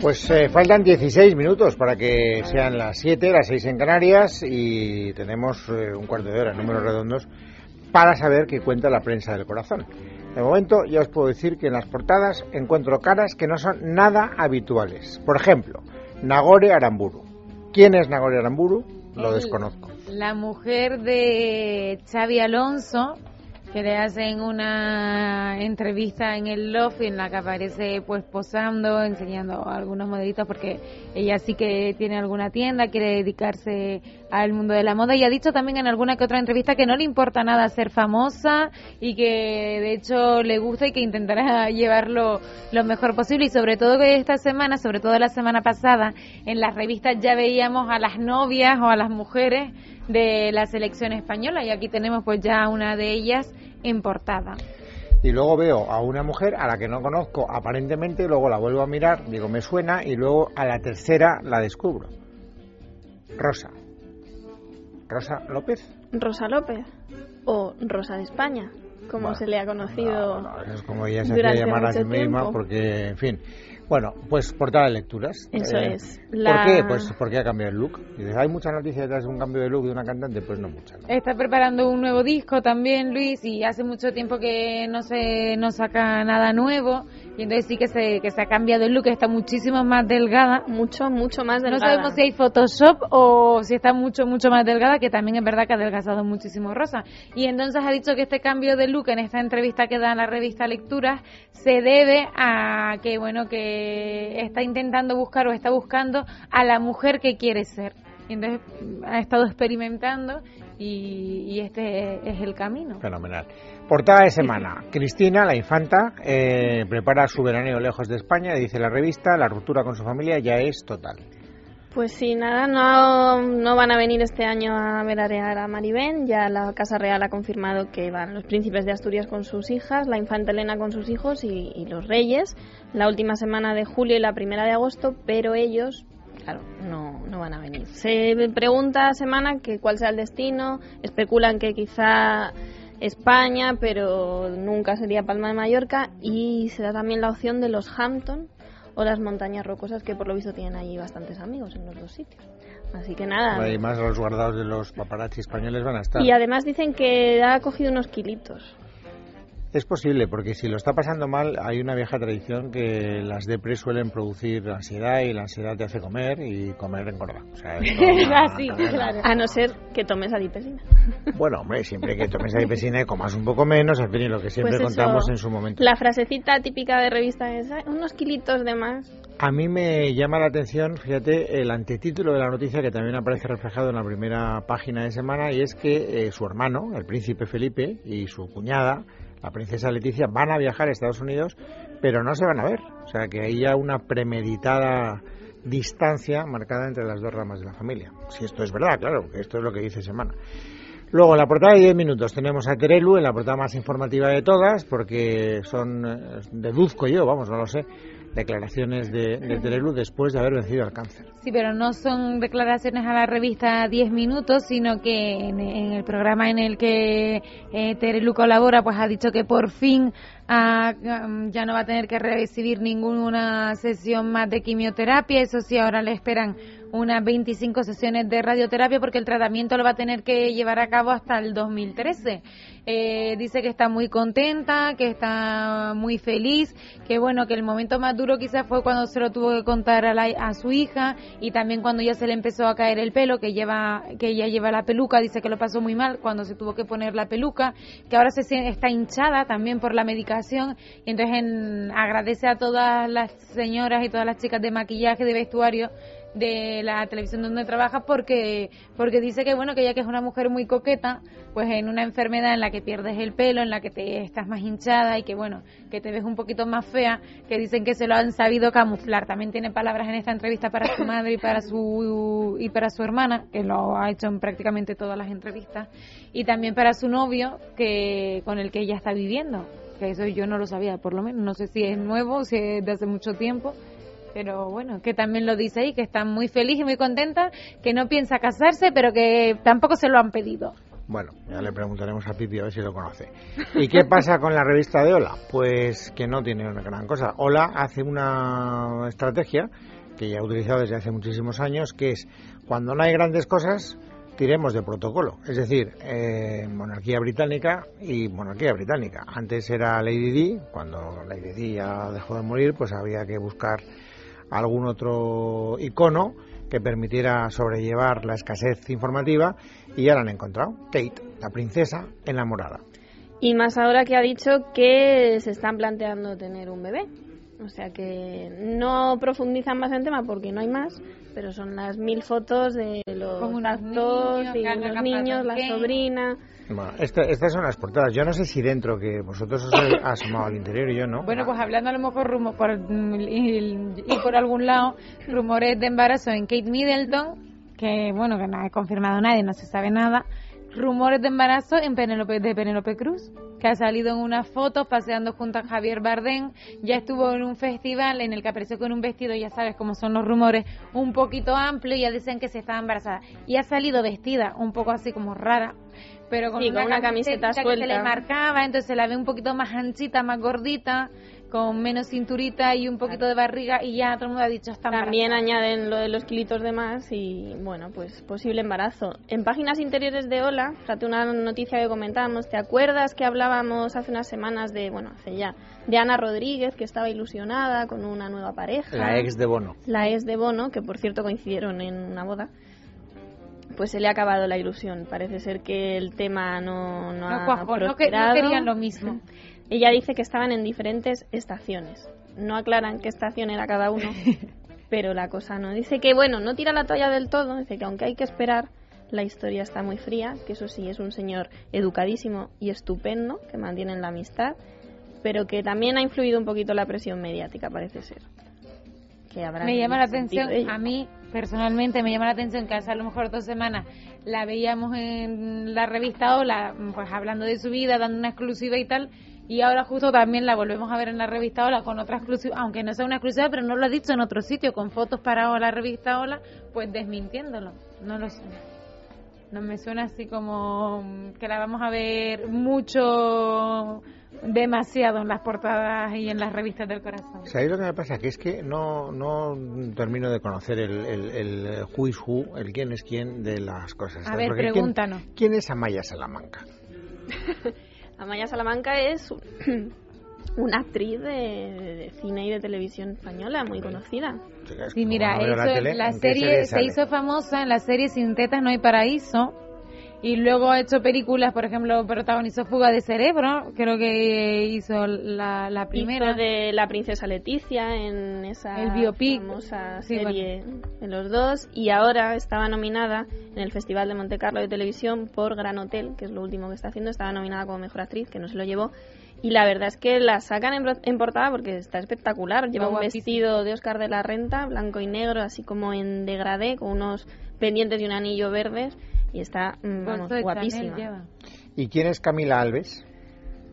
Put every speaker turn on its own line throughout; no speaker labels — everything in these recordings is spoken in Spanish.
Pues eh, faltan 16 minutos para que sean las 7, las 6 en Canarias y tenemos eh, un cuarto de hora, números redondos, para saber qué cuenta la prensa del corazón. De momento ya os puedo decir que en las portadas encuentro caras que no son nada habituales. Por ejemplo, Nagore Aramburu. ¿Quién es Nagore Aramburu? Lo desconozco.
La mujer de Xavi Alonso, que le hacen una entrevista en el Love en la que aparece pues posando, enseñando algunos modelitos porque ella sí que tiene alguna tienda, quiere dedicarse al mundo de la moda. Y ha dicho también en alguna que otra entrevista que no le importa nada ser famosa y que de hecho le gusta y que intentará llevarlo lo mejor posible. Y sobre todo que esta semana, sobre todo la semana pasada, en las revistas ya veíamos a las novias o a las mujeres de la selección española y aquí tenemos pues ya una de ellas en portada.
Y luego veo a una mujer a la que no conozco aparentemente, luego la vuelvo a mirar, digo me suena y luego a la tercera la descubro. Rosa. Rosa López.
Rosa López o Rosa de España, como se le ha conocido.
es como ella se hacía llamar a sí misma porque, en fin. Bueno, pues portada de lecturas.
Eso eh, es.
¿Por qué? Pues porque ha cambiado el look. Y ¿hay mucha noticia detrás de un cambio de look de una cantante? Pues no mucha.
Está preparando un nuevo disco también, Luis, y hace mucho tiempo que no se no saca nada nuevo. Y entonces sí que se, que se ha cambiado el look, está muchísimo más delgada.
Mucho, mucho más delgada.
No sabemos si hay Photoshop o si está mucho, mucho más delgada, que también es verdad que ha adelgazado muchísimo Rosa. Y entonces ha dicho que este cambio de look en esta entrevista que da en la revista Lecturas se debe a que, bueno, que está intentando buscar o está buscando a la mujer que quiere ser. Y entonces ha estado experimentando y, y este es el camino.
Fenomenal. Portada de semana. Cristina, la infanta, eh, prepara su veraneo lejos de España, dice la revista, la ruptura con su familia ya es total.
Pues sí, nada, no, no van a venir este año a veranear a Maribén. Ya la Casa Real ha confirmado que van los príncipes de Asturias con sus hijas, la infanta Elena con sus hijos y, los reyes la última semana de julio y la primera de agosto, pero ellos, claro, no, no van a venir. Se pregunta semana que cuál sea el destino, especulan que quizá España, pero nunca sería Palma de Mallorca y se da también la opción de los Hampton o las montañas rocosas que por lo visto tienen allí bastantes amigos en los dos sitios. Así que nada.
Además los guardados de los paparazzi españoles van a estar.
Y además dicen que ha cogido unos kilitos.
Es posible, porque si lo está pasando mal, hay una vieja tradición que las depres suelen producir ansiedad y la ansiedad te hace comer y comer engorda. O sea,
Así, claro. A no ser que tomes adipesina.
Bueno, hombre, siempre que tomes adipesina y comas un poco menos, al fin, y lo que siempre
Pues
contamos en su momento.
La frasecita típica de revista es "Ay, unos kilitos de más.
A mí me llama la atención, fíjate, el antetítulo de la noticia que también aparece reflejado en la primera página de semana y es que eh, su hermano, el príncipe Felipe, y su cuñada, la princesa Leticia, van a viajar a Estados Unidos, pero no se van a ver. O sea que hay ya una premeditada distancia marcada entre las dos ramas de la familia. Si esto es verdad, claro, que esto es lo que dice semana. Luego, en la portada de 10 minutos tenemos a Terelu, en la portada más informativa de todas, porque son, eh, deduzco yo, vamos, no lo sé, declaraciones de, de Terelu después de haber vencido al cáncer.
Sí, pero no son declaraciones a la revista 10 minutos, sino que en, en el programa en el que eh, Terelu colabora, pues ha dicho que por fin ah, um, ya no va a tener que recibir ninguna sesión más de quimioterapia. Eso sí, ahora le esperan unas 25 sesiones de radioterapia porque el tratamiento lo va a tener que llevar a cabo hasta el 2013. Eh, dice que está muy contenta, que está muy feliz, que bueno, que el momento más duro quizás fue cuando se lo tuvo que contar a, la- a su hija y también cuando ya se le empezó a caer el pelo, que lleva, que ella lleva la peluca, dice que lo pasó muy mal cuando se tuvo que poner la peluca, que ahora se está hinchada también por la medicación y entonces en- agradece a todas las señoras y todas las chicas de maquillaje, de vestuario de la televisión donde trabaja porque porque dice que bueno que ella que es una mujer muy coqueta pues en una enfermedad en la que pierdes el pelo en la que te estás más hinchada y que bueno que te ves un poquito más fea que dicen que se lo han sabido camuflar. También tiene palabras en esta entrevista para su madre y para su y para su hermana que lo ha hecho en prácticamente todas las entrevistas. Y también para su novio que con el que ella está viviendo que eso yo no lo sabía por lo menos. No sé si es nuevo si es de hace mucho tiempo pero bueno, que también lo dice ahí, que está muy feliz y muy contenta, que no piensa casarse, pero que tampoco se lo han pedido.
Bueno, ya le preguntaremos a Pipi a ver si lo conoce. ¿Y qué pasa con la revista de Hola? Pues que no tiene una gran cosa. Hola hace una estrategia que ya ha utilizado desde hace muchísimos años, que es cuando no hay grandes cosas, tiremos de protocolo. Es decir, eh, monarquía británica y monarquía británica. Antes era Lady Di, cuando Lady Di ya dejó de morir, pues había que buscar algún otro icono que permitiera sobrellevar la escasez informativa y ya la han encontrado. Kate, la princesa enamorada.
Y más ahora que ha dicho que se están planteando tener un bebé. O sea que no profundizan más en tema porque no hay más, pero son las mil fotos de los actos y los niños, la sobrina.
Bueno, estas son las portadas. Yo no sé si dentro, que vosotros os habéis asomado al interior y yo no.
Bueno, pues hablando a lo mejor rumor por, y, por algún lado, rumores de embarazo en Kate Middleton, que bueno, que no ha confirmado nadie, no se sabe nada. Rumores de embarazo en Penelope, de Penélope Cruz que ha salido en unas fotos paseando junto a Javier Bardem, ya estuvo en un festival en el que apareció con un vestido, ya sabes cómo son los rumores, un poquito amplio, y ya dicen que se estaba embarazada. Y ha salido vestida, un poco así como rara, pero con,
una, camiseta, suelta.
que se le marcaba, entonces se la ve un poquito más anchita, más gordita, con menos cinturita y un poquito de barriga y ya todo el mundo ha dicho está
También añaden lo de los kilitos de más y bueno, pues posible embarazo. En páginas interiores de Hola, fíjate una noticia que comentábamos, ¿te acuerdas que hablábamos hace unas semanas de, bueno, hace ya, de Ana Rodríguez que estaba ilusionada con una nueva pareja?
La ex de Bono.
La ex de Bono, que por cierto coincidieron en una boda pues se le ha acabado la ilusión. Parece ser que el tema no, no, ha prosperado.
no querían lo mismo.
Ella dice que estaban en diferentes estaciones. No aclaran qué estación era cada uno, pero la cosa no. Dice que, bueno, no tira la toalla del todo, dice que aunque hay que esperar, la historia está muy fría, que eso sí, es un señor educadísimo y estupendo, que mantiene la amistad, pero que también ha influido un poquito la presión mediática, parece ser.
Que habrá me llama la atención, a mí personalmente me llama la atención que hace a lo mejor dos semanas la veíamos en la revista Hola, pues hablando de su vida, dando una exclusiva y tal, y ahora justo también la volvemos a ver en la revista Hola con otra exclusiva, aunque no sea una exclusiva, pero no lo ha dicho en otro sitio, con fotos para la revista Hola, pues desmintiéndolo. No lo sé. No me suena así como que la vamos a ver mucho, demasiado en las portadas y en las revistas del corazón.
¿Sabéis lo que me pasa? Que es que no, no termino de conocer el, el, el who is who, el quién es quién de las cosas.
A ver, pregúntanos.
¿quién, ¿Quién es Amaya Salamanca?
Amaya Salamanca es una actriz de, cine y de televisión española muy conocida.
Sí, mira, la, serie se hizo famosa en la serie Sin tetas no hay paraíso y luego ha hecho películas, por ejemplo, protagonizó Fuga de Cerebro, creo que hizo la, la primera.
de La Princesa Leticia en esa
el biopic.
famosa serie de los dos. Y ahora estaba nominada en el Festival de Monte Carlo de Televisión por Gran Hotel, que es lo último que está haciendo. Estaba nominada como Mejor Actriz, que no se lo llevó. Y la verdad es que la sacan en, portada porque está espectacular. Lleva un vestido de Oscar de la Renta, blanco y negro, así como en degradé, con unos pendientes y un anillo verdes y está mm, guapísima.
¿Y quién es Camila Alves?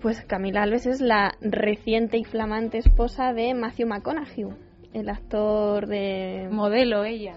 Pues Camila Alves es la reciente y flamante esposa de Matthew McConaughey, el actor de...
Modelo ella.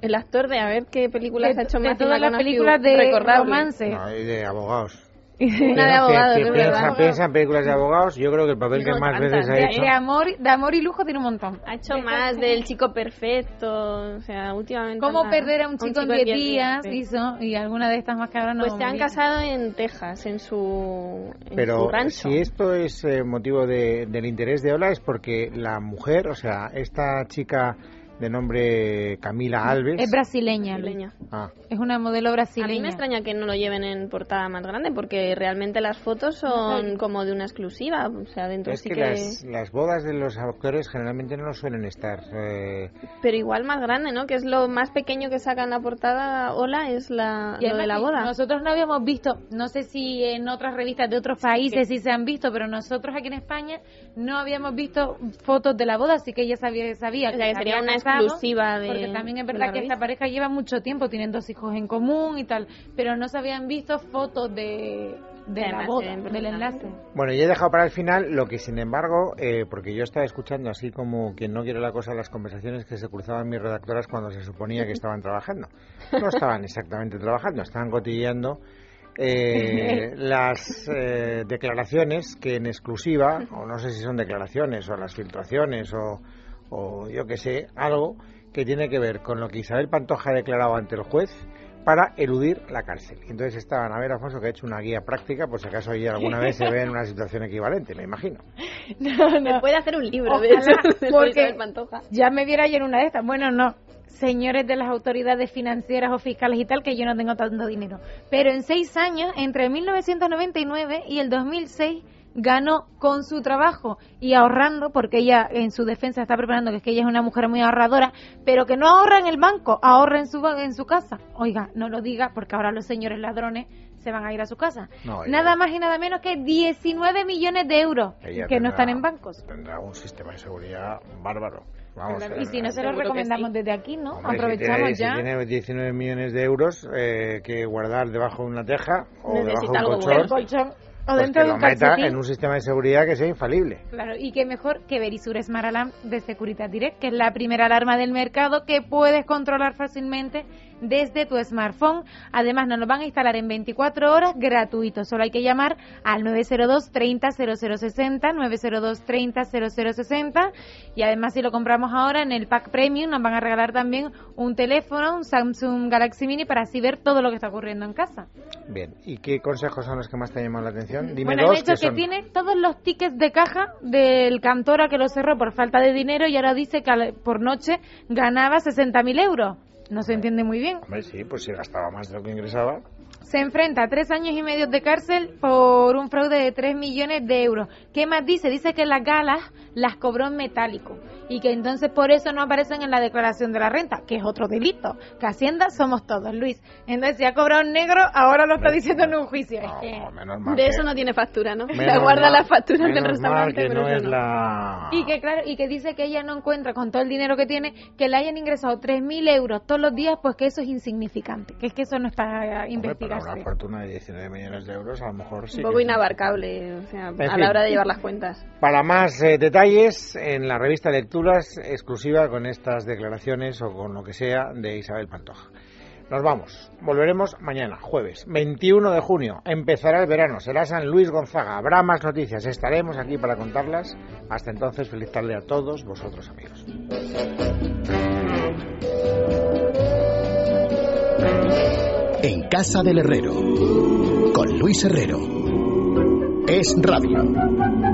El actor de a ver qué películas ha hecho
de todas las películas de romance.
No, de abogados.
Una de abogados,
piensa, en películas de abogados. Yo creo que el papel que más veces ha hecho.
De amor, de amor y lujo tiene un montón.
Ha hecho más del chico perfecto. O sea, últimamente.
¿Cómo perder a un chico en 10 días? Hizo. Y alguna de estas más que ahora no.
Pues se han casado en Texas, en su,
Pero
rancho.
si esto es eh, motivo de, del interés de Ola, es porque la mujer, o sea, esta chica de nombre Camila Alves.
Es brasileña. Ah. Es una modelo brasileña. A
mí me extraña que no lo lleven en portada más grande porque realmente las fotos son como de una exclusiva. O sea, dentro
es
sí
que, Las, las, bodas de los actores generalmente no lo suelen estar. Eh,
Pero igual más grande, ¿no? Que es lo más pequeño que sacan la portada. Hola, es la, lo de la boda.
Nosotros no habíamos visto, no sé si en otras revistas de otros países sí se han visto, pero nosotros aquí en España no habíamos visto fotos de la boda, así que ella sabía, sabía
que, sería una exclusiva de.
Porque también es verdad que esta pareja lleva mucho tiempo, tienen dos hijos en común y tal, pero no se habían visto fotos de, de la boda, del enlace.
Bueno, y he dejado para el final lo que, sin embargo, eh, porque yo estaba escuchando así como quien no quiere la cosa las conversaciones que se cruzaban mis redactoras cuando se suponía que estaban trabajando. No estaban exactamente trabajando, estaban cotilleando eh, las eh, declaraciones que en exclusiva, o no sé si son declaraciones o las filtraciones o, o yo que sé, algo que tiene que ver con lo que Isabel Pantoja ha declarado ante el juez para eludir la cárcel. Entonces estaban a ver, Alfonso, que ha hecho una guía práctica, por si acaso ella alguna vez se ve en una situación equivalente, me imagino.
No, no. puede hacer un libro de eso,
porque Pantoja. Ya me viera yo en una de estas. Bueno, no, señores de las autoridades financieras o fiscales y tal, que yo no tengo tanto dinero. Pero en seis años, entre 1999 y el 2006, ganó con su trabajo y ahorrando, porque ella en su defensa está preparando que es que ella es una mujer muy ahorradora, pero que no ahorra en el banco, ahorra en su, en su casa. Oiga, no lo diga porque ahora los señores ladrones se van a ir a su casa. nada más y nada menos que 19 millones de euros que no están en bancos.
Tendrá un sistema de seguridad bárbaro.
y si no se lo recomendamos desde aquí, ¿no? Aprovechamos ya.
Si tiene 19 millones de euros eh, que guardar debajo de una teja o debajo de un colchón o pues dentro de un meta en un sistema de seguridad que sea infalible.
Claro, y qué mejor que Verisure Smart Alarm de Securitas Direct, que es la primera alarma del mercado que puedes controlar fácilmente desde tu smartphone. Además, nos lo van a instalar en 24 horas gratuito. Solo hay que llamar al 902 30 0060, 902 30 0060. Y además, si lo compramos ahora en el pack premium, nos van a regalar también un teléfono, un Samsung Galaxy Mini, para así ver todo lo que está ocurriendo en casa.
Bien, ¿y qué consejos son los que más te llaman la atención?
Dime bueno, dos, hecho que, tiene todos los tickets de caja del Cantora que lo cerró por falta de dinero y ahora dice que por noche ganaba 60.000 euros. No se entiende muy bien.
Hombre, sí, pues si gastaba más de lo que ingresaba.
Se enfrenta a tres años y medio de cárcel por un fraude de 3 millones de euros. ¿Qué más dice? Dice que las galas las cobró en metálico y que entonces por eso no aparecen en la declaración de la renta, que es otro delito. Que Hacienda somos todos, Luis. Entonces, si ha cobrado en negro, ahora lo está diciendo en un juicio.
de eso no tiene factura, ¿no? Se guarda las facturas del restaurante.
no es la...
Y que, claro, y que dice que ella no encuentra con todo el dinero que tiene que le hayan ingresado 3.000 euros todos los días, pues que eso es insignificante, que es que eso no está investigado.
Para una fortuna de 19 millones de euros, a lo mejor sí.
Un poco inabarcable, o sea, a la hora de llevar las cuentas.
Para más eh, detalles, en la revista Lectura exclusiva con estas declaraciones o con lo que sea de Isabel Pantoja. Nos vamos. Volveremos mañana, jueves 21 de junio. Empezará el verano. Será San Luis Gonzaga. Habrá más noticias. Estaremos aquí para contarlas. Hasta entonces, feliz tarde a todos vosotros, amigos.
En Casa del Herrero. Con Luis Herrero. Es Radio.